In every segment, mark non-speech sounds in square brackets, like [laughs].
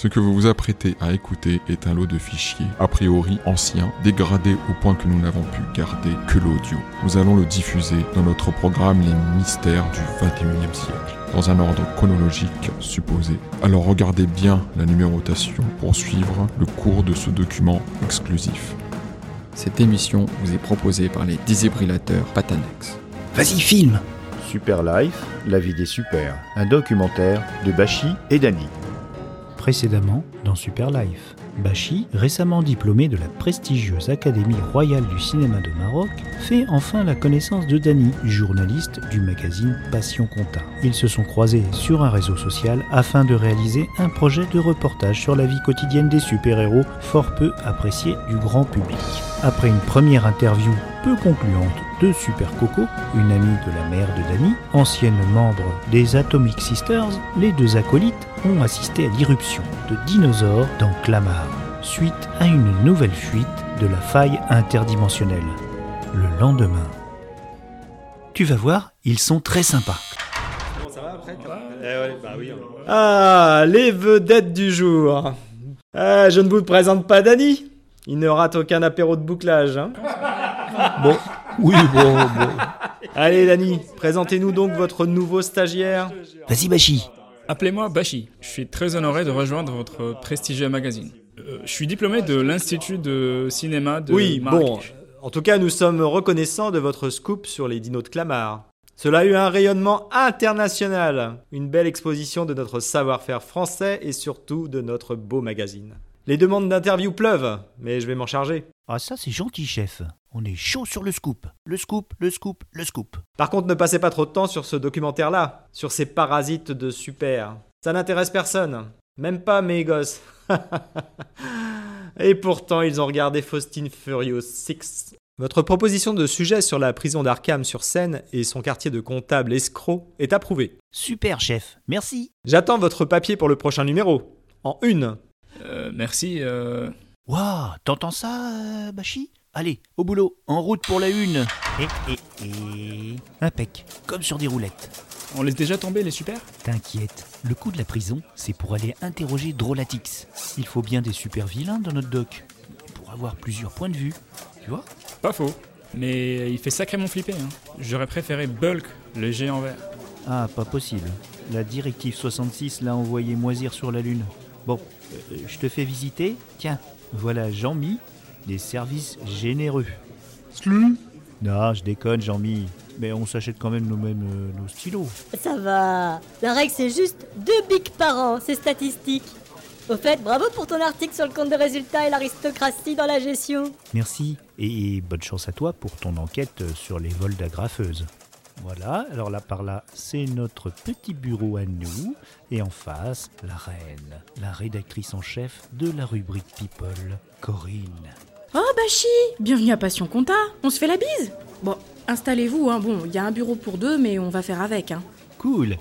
Ce que vous vous apprêtez à écouter est un lot de fichiers, a priori anciens, dégradés au point que nous n'avons pu garder que l'audio. Nous allons le diffuser dans notre programme Les Mystères du 21e siècle, dans un ordre chronologique supposé. Alors regardez bien la numérotation pour suivre le cours de ce document exclusif. Cette émission vous est proposée par les défibrillateurs Patanex. Vas-y, filme Super Life, la vie des super, un documentaire de Bachi et Dani. Précédemment, dans Super Life, Bachi, récemment diplômé de la prestigieuse Académie royale du cinéma de Maroc, fait enfin la connaissance de Dani, journaliste du magazine Passion Compta. Ils se sont croisés sur un réseau social afin de réaliser un projet de reportage sur la vie quotidienne des super-héros, fort peu apprécié du grand public. Après une première interview peu concluante de Super Coco, une amie de la mère de Dani, ancienne membre des Atomic Sisters, les deux acolytes ont assisté à l'irruption de dinosaures dans Clamart, suite à une nouvelle fuite de la faille interdimensionnelle. Le lendemain. Tu vas voir, ils sont très sympas. Ah, les vedettes du jour. Ah, je ne vous présente pas Dany. Il ne rate aucun apéro de bouclage. Hein. Bon, oui, [laughs] bon, bon. Allez, Dany, présentez-nous donc votre nouveau stagiaire. Vas-y, Bachi. Appelez-moi Bashi. Je suis très honoré de rejoindre votre prestigieux magazine. Euh, je suis diplômé de l'Institut de cinéma de Oui, bon. Marrakech. En tout cas, nous sommes reconnaissants de votre scoop sur les dinos de Clamart. Cela a eu un rayonnement international, une belle exposition de notre savoir-faire français et surtout de notre beau magazine. Les demandes d'interview pleuvent, mais je vais m'en charger. Ah ça c'est gentil chef. On est chaud sur le scoop. Le scoop, le scoop, le scoop. Par contre, ne passez pas trop de temps sur ce documentaire-là, sur ces parasites de super. Ça n'intéresse personne, même pas mes gosses. [laughs] Et pourtant, ils ont regardé Faustine Furious 6. Votre proposition de sujet sur la prison d'Arkham sur Seine et son quartier de comptable escroc est approuvée. Super chef, merci. J'attends votre papier pour le prochain numéro. En une. Euh, merci. euh, Waouh, t'entends ça, euh, Bachi? Allez, au boulot, en route pour la une. Et, et, et... Impec, comme sur des roulettes. On laisse déjà tomber les super? T'inquiète, le coup de la prison, c'est pour aller interroger Drolatix. Il faut bien des super vilains dans notre doc. Pour avoir plusieurs points de vue. Tu vois? Pas faux. Mais il fait sacrément flipper. Hein. J'aurais préféré Bulk, le géant vert. Ah, pas possible. La directive 66 l'a envoyé moisir sur la Lune. Bon, euh, je te fais visiter. Tiens, voilà Jean-Mi, des services généreux. Non, je déconne, Jean-Mi. Mais on s'achète quand même nos mêmes euh, nos stylos. Ça va. La règle, c'est juste deux bics par an, c'est statistique. Au fait, bravo pour ton article sur le compte de résultats et l'aristocratie dans la gestion. Merci. Et bonne chance à toi pour ton enquête sur les vols d'agrafeuses. Voilà, alors là par là, c'est notre petit bureau à nous. Et en face, la reine, la rédactrice en chef de la rubrique People, Corinne. Oh Bachi Bienvenue à Passion Compta On se fait la bise? Bon, installez-vous, hein. Bon, il y a un bureau pour deux, mais on va faire avec, hein. Cool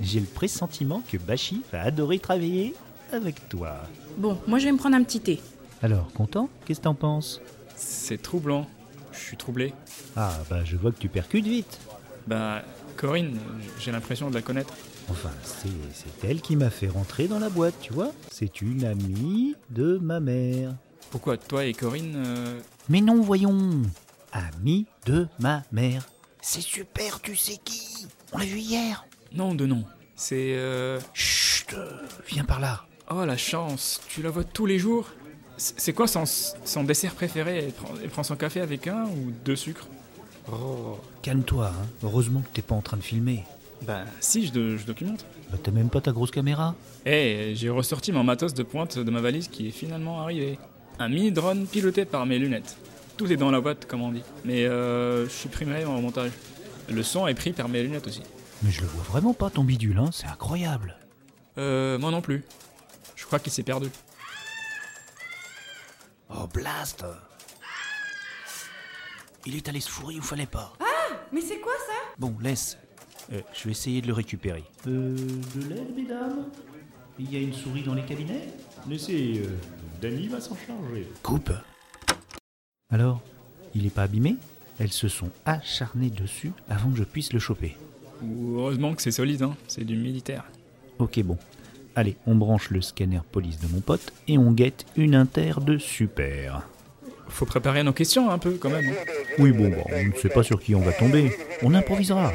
J'ai le pressentiment que Bachi va adorer travailler avec toi. Bon, moi je vais me prendre un petit thé. Alors, content? Qu'est-ce que t'en penses? C'est troublant. Je suis troublé. Ah, bah je vois que tu percutes vite. Bah, Corinne, j'ai l'impression de la connaître. Enfin, c'est elle qui m'a fait rentrer dans la boîte, tu vois C'est une amie de ma mère. Pourquoi toi et Corinne euh, Mais non, voyons Amie de ma mère. C'est super, tu sais qui? On l'a vu hier. Non, de non. C'est. euh, Chut, euh, viens par là. Oh la chance, tu la vois tous les jours? C'est c'est quoi son, son dessert préféré? Elle prend, elle prend son café avec un ou deux sucres? Oh, calme-toi, hein. heureusement que t'es pas en train de filmer. Bah si, je, do- je documente. Bah, t'as même pas ta grosse caméra Eh, j'ai ressorti mon matos de pointe de ma valise qui est finalement arrivé. Un mini drone piloté par mes lunettes. Tout est dans la boîte, comme on dit. Mais euh, je suis primé en montage. Le son est pris par mes lunettes aussi. Mais je le vois vraiment pas ton bidule, hein, c'est incroyable. Euh, moi non plus. Je crois qu'il s'est perdu. Oh, blast Il est allé se fourrer où fallait pas. Mais c'est quoi ça? Bon, laisse. Euh, je vais essayer de le récupérer. Euh, de l'aide, mesdames? Il y a une souris dans les cabinets? Laissez, euh, Danny va s'en charger. Coupe. Alors, il est pas abîmé? Elles se sont acharnées dessus avant que je puisse le choper. Heureusement que c'est solide, hein. C'est du militaire. Ok, bon. Allez, on branche le scanner police de mon pote et on guette une inter de super. Faut préparer nos questions un peu quand même. hein. Oui, bon, bah, on ne sait pas sur qui on va tomber. On improvisera.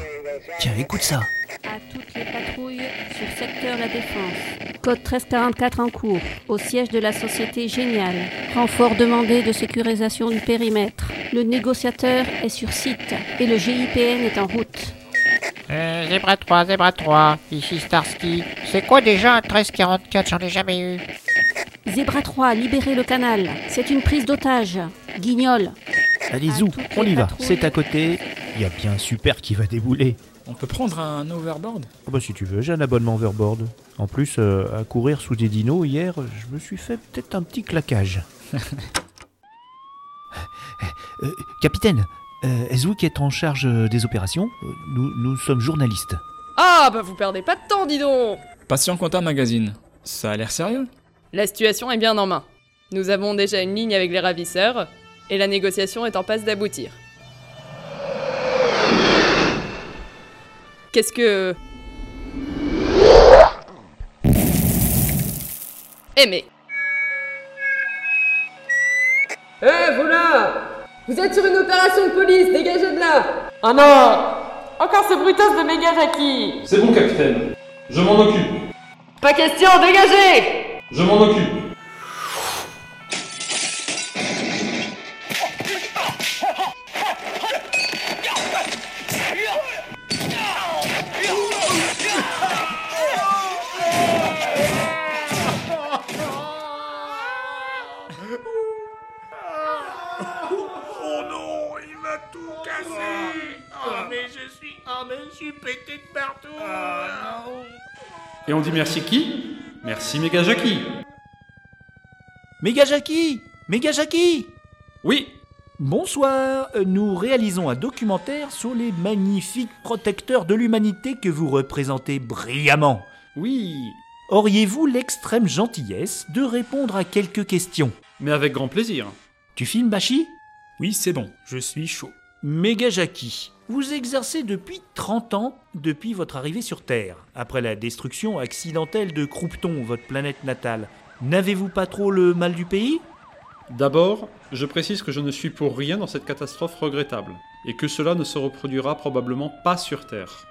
Tiens, écoute ça. À toutes les patrouilles sur secteur La Défense. Code 1344 en cours, au siège de la société Génial. Renfort demandé de sécurisation du périmètre. Le négociateur est sur site et le GIPN est en route. Euh, Zebra 3, Zebra 3, ici Starsky. C'est quoi déjà un 1344 J'en ai jamais eu. Zebra 3, libérez le canal. C'est une prise d'otage. Guignol. Allez, zou, on y va. C'est à côté. Il y a bien super qui va débouler. On peut prendre un overboard? Ah bah si tu veux, j'ai un abonnement Overboard. En plus, euh, à courir sous des dinos, hier, je me suis fait peut-être un petit claquage. [laughs] Euh, capitaine, euh, est-ce qui est en charge euh, des opérations? Euh, nous, nous sommes journalistes. Ah, bah vous perdez pas de temps, dis donc Patient Compta Magazine. Ça a l'air sérieux? La situation est bien en main. Nous avons déjà une ligne avec les ravisseurs, et la négociation est en passe d'aboutir. Qu'est-ce que... Eh mais... Eh, vous là Vous êtes sur une opération de police, dégagez de là Oh non Encore ce brutos de méga Jackie C'est bon, capitaine. Je m'en occupe. Pas question, dégagez Je m'en occupe. Oh non, il m'a tout cassé. Ah mais je suis... Ah mais je suis pété de partout. Et on dit merci qui? Merci Méga Jackie. Méga Jackie Méga Jackie Oui, Bonsoir, nous réalisons un documentaire sur les magnifiques protecteurs de l'humanité que vous représentez brillamment. oui. Auriez-vous l'extrême gentillesse de répondre à quelques questions? Mais avec grand plaisir. Tu filmes, Bashi? Oui, c'est bon, je suis chaud. Méga Jackie, vous exercez depuis 30 ans depuis votre arrivée sur Terre, après la destruction accidentelle de Croupton, votre planète natale. N'avez-vous pas trop le mal du pays? D'abord, je précise que je ne suis pour rien dans cette catastrophe regrettable, et que cela ne se reproduira probablement pas sur Terre.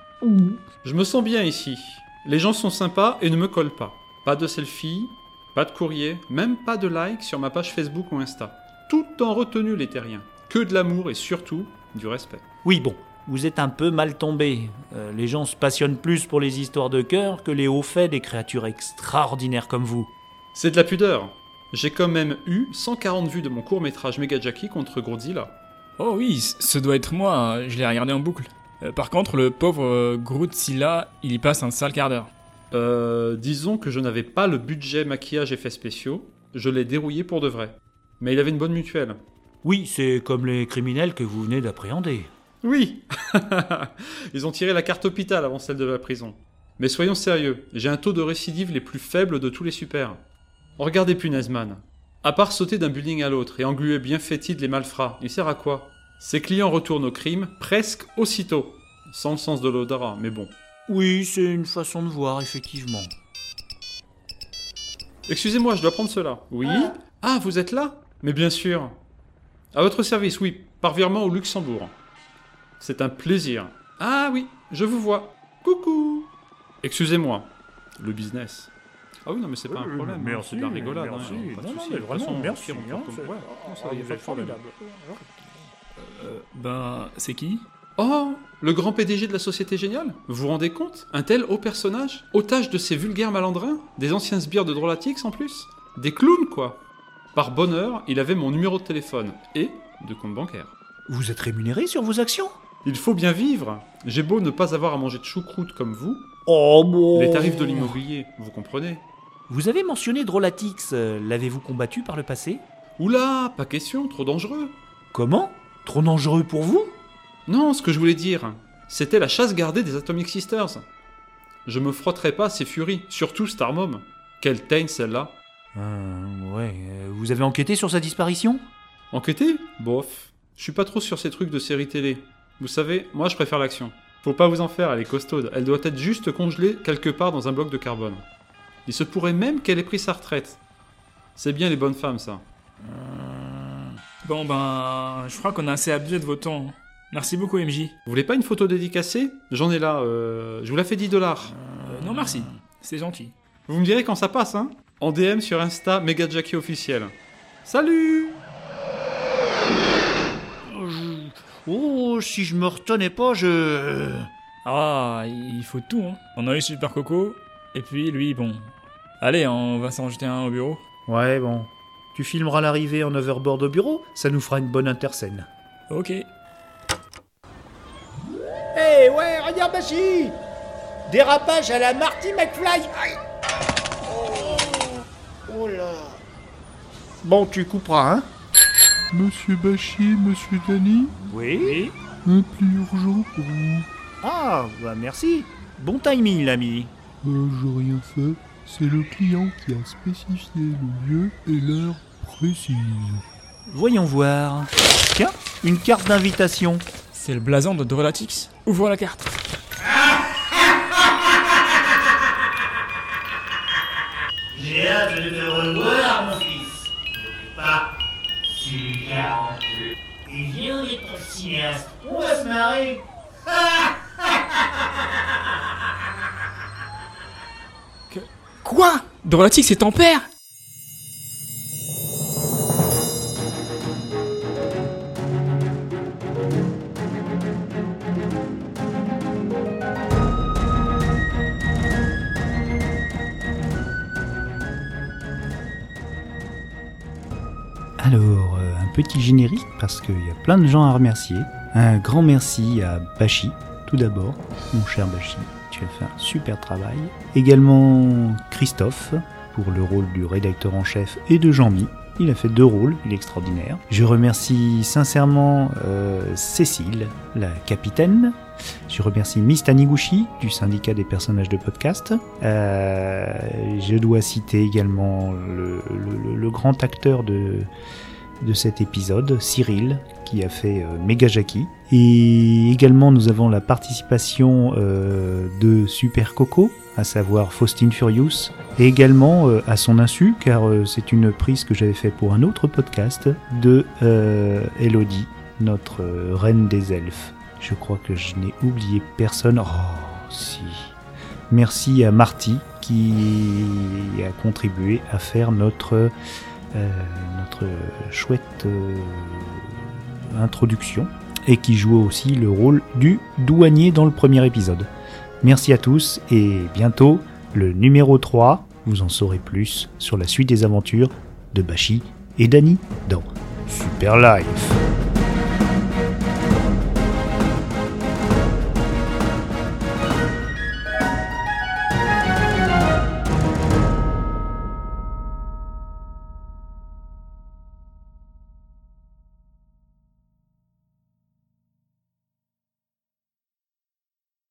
Je me sens bien ici. Les gens sont sympas et ne me collent pas. Pas de selfie, pas de courrier, même pas de like sur ma page Facebook ou Insta. Tout en retenue les terriens. Que de l'amour et surtout du respect. Oui, bon, vous êtes un peu mal tombé. Euh, les gens se passionnent plus pour les histoires de cœur que les hauts faits des créatures extraordinaires comme vous. C'est de la pudeur. J'ai quand même eu 140 vues de mon court métrage Mega Jackie contre Godzilla. Oh oui, ce doit être moi, je l'ai regardé en boucle. Euh, par contre, le pauvre euh, il y passe un sale quart d'heure. Euh, disons que je n'avais pas le budget maquillage effets spéciaux, je l'ai dérouillé pour de vrai. Mais il avait une bonne mutuelle. Oui, c'est comme les criminels que vous venez d'appréhender. Oui [laughs] Ils ont tiré la carte hôpital avant celle de la prison. Mais soyons sérieux, j'ai un taux de récidive les plus faibles de tous les super. Regardez punaise man. À part sauter d'un building à l'autre et engluer bien fétide les malfrats, il sert à quoi? Ses clients retournent au crime presque aussitôt. Sans le sens de l'odorat, mais bon. Oui, c'est une façon de voir, effectivement. Excusez-moi, je dois prendre cela. Oui Ah, vous êtes là? Mais bien sûr. À votre service, oui, par virement au Luxembourg. C'est un plaisir. Ah oui, je vous vois. Coucou Excusez-moi, le business. Ah oui, non, mais c'est pas un problème. merci, c'est de la rigolade. merci. hein, pas de Non, non, souci. mais De vraiment, façon, merci, on hein, c'est- ouais, non, ça, Ah, y formidable. Euh, ben, c'est qui? Oh, le grand PDG de la Société Géniale? Vous vous rendez compte? Un tel haut personnage? Otage de ces vulgaires malandrins? Des anciens sbires de Drolatix en plus? Des clowns, quoi Par bonheur, il avait mon numéro de téléphone et de compte bancaire. Vous êtes rémunéré sur vos actions? Il faut bien vivre. J'ai beau ne pas avoir à manger de choucroute comme vous, Oh bon. Les tarifs de l'immobilier, vous comprenez. Vous avez mentionné Drolatix, euh, l'avez-vous combattu par le passé? Oula, pas question, trop dangereux. Comment? Trop dangereux pour vous? Non, ce que je voulais dire, c'était la chasse gardée des Atomic Sisters. Je me frotterai pas à ces furies, surtout Starmom. Quelle teigne celle-là Euh, ouais, euh, vous avez enquêté sur sa disparition? Enquêter Bof. Je suis pas trop sur ces trucs de séries télé. Vous savez, moi je préfère l'action. Faut pas vous en faire, elle est costaude. Elle doit être juste congelée quelque part dans un bloc de carbone. Il se pourrait même qu'elle ait pris sa retraite. C'est bien les bonnes femmes, ça. Bon ben, je crois qu'on a assez abusé de vos temps. Merci beaucoup MJ. Vous voulez pas une photo dédicacée? J'en ai là, euh, je vous la fais 10 dollars. Euh, non merci, c'est gentil. Vous me direz quand ça passe, hein? En DM sur Insta, Mega Jackie officiel. Salut Oh, si je me retenais pas, je... Ah, il faut tout, hein. On a eu Super Coco, et puis lui, bon. Allez, on va s'en jeter un au bureau. Ouais, bon. Tu filmeras l'arrivée en overboard au bureau, ça nous fera une bonne interscène. Ok. Hé, ouais, regarde Bashi Dérapage à la Marty McFly Aïe. Oh, là Bon, tu couperas, hein Monsieur Bachi, monsieur Dany Oui Un pli urgent pour vous. Ah, bah merci. Bon timing, l'ami. Euh, j'ai rien fait. C'est le client qui a spécifié le lieu et l'heure précise. Voyons voir. Tiens, une carte d'invitation. C'est le blason de Drolatix. Ouvre la carte. J'ai hâte de c'est 42. Et viens, on va se marrer. [laughs] Quoi? Drolatix est ton père Alors, petit générique parce qu'il y a plein de gens à remercier. Un grand merci à Bashi, tout d'abord, mon cher Bashi, tu as fait un super travail. Également Christophe, pour le rôle du rédacteur en chef, et de Jean-Mi. Il a fait deux rôles, il est extraordinaire. Je remercie sincèrement euh, Cécile, la capitaine. Je remercie Miss Taniguchi du syndicat des personnages de podcast. Euh, je dois citer également le, grand acteur de, de cet épisode, Cyril, qui a fait euh, Mega Jackie. Et également, nous avons la participation euh, de Super Coco, à savoir Faustine Furious, et également euh, à son insu, car euh, c'est une prise que j'avais fait pour un autre podcast, de Elodie, notre reine des elfes. Je crois que je n'ai oublié personne. Oh, si. Merci à Marty qui a contribué à faire notre, notre chouette euh, introduction et qui joue aussi le rôle du douanier dans le premier épisode. Merci à tous et bientôt le numéro 3, vous en saurez plus sur la suite des aventures de Bashi et Dani dans Super Life.